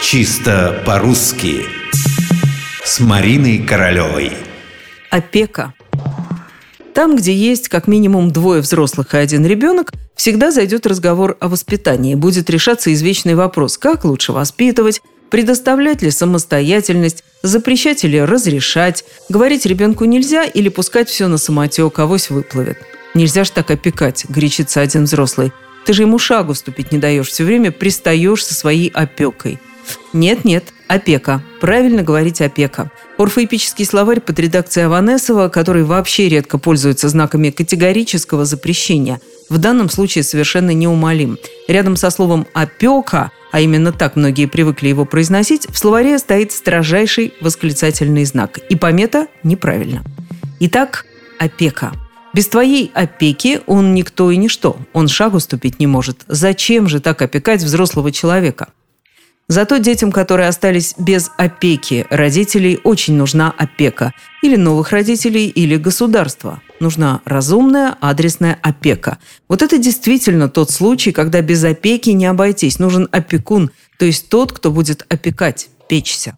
Чисто по-русски С Мариной Королевой Опека Там, где есть как минимум двое взрослых и один ребенок, всегда зайдет разговор о воспитании. Будет решаться извечный вопрос, как лучше воспитывать, предоставлять ли самостоятельность, запрещать или разрешать, говорить ребенку нельзя или пускать все на самотек, авось выплывет. Нельзя ж так опекать, горячится один взрослый. Ты же ему шагу ступить не даешь, все время пристаешь со своей опекой. Нет-нет, опека. Правильно говорить опека. Орфоэпический словарь под редакцией Аванесова, который вообще редко пользуется знаками категорического запрещения, в данном случае совершенно неумолим. Рядом со словом «опека», а именно так многие привыкли его произносить, в словаре стоит строжайший восклицательный знак. И помета неправильно. Итак, опека. Без твоей опеки он никто и ничто. Он шагу ступить не может. Зачем же так опекать взрослого человека? Зато детям, которые остались без опеки родителей, очень нужна опека. Или новых родителей, или государства. Нужна разумная адресная опека. Вот это действительно тот случай, когда без опеки не обойтись. Нужен опекун, то есть тот, кто будет опекать, печься.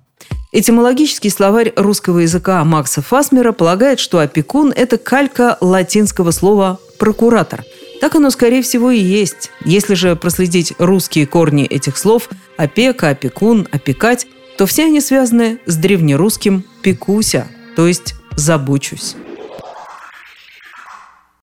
Этимологический словарь русского языка Макса Фасмера полагает, что опекун – это калька латинского слова «прокуратор», так оно, скорее всего, и есть. Если же проследить русские корни этих слов – опека, опекун, опекать, то все они связаны с древнерусским «пекуся», то есть «забочусь».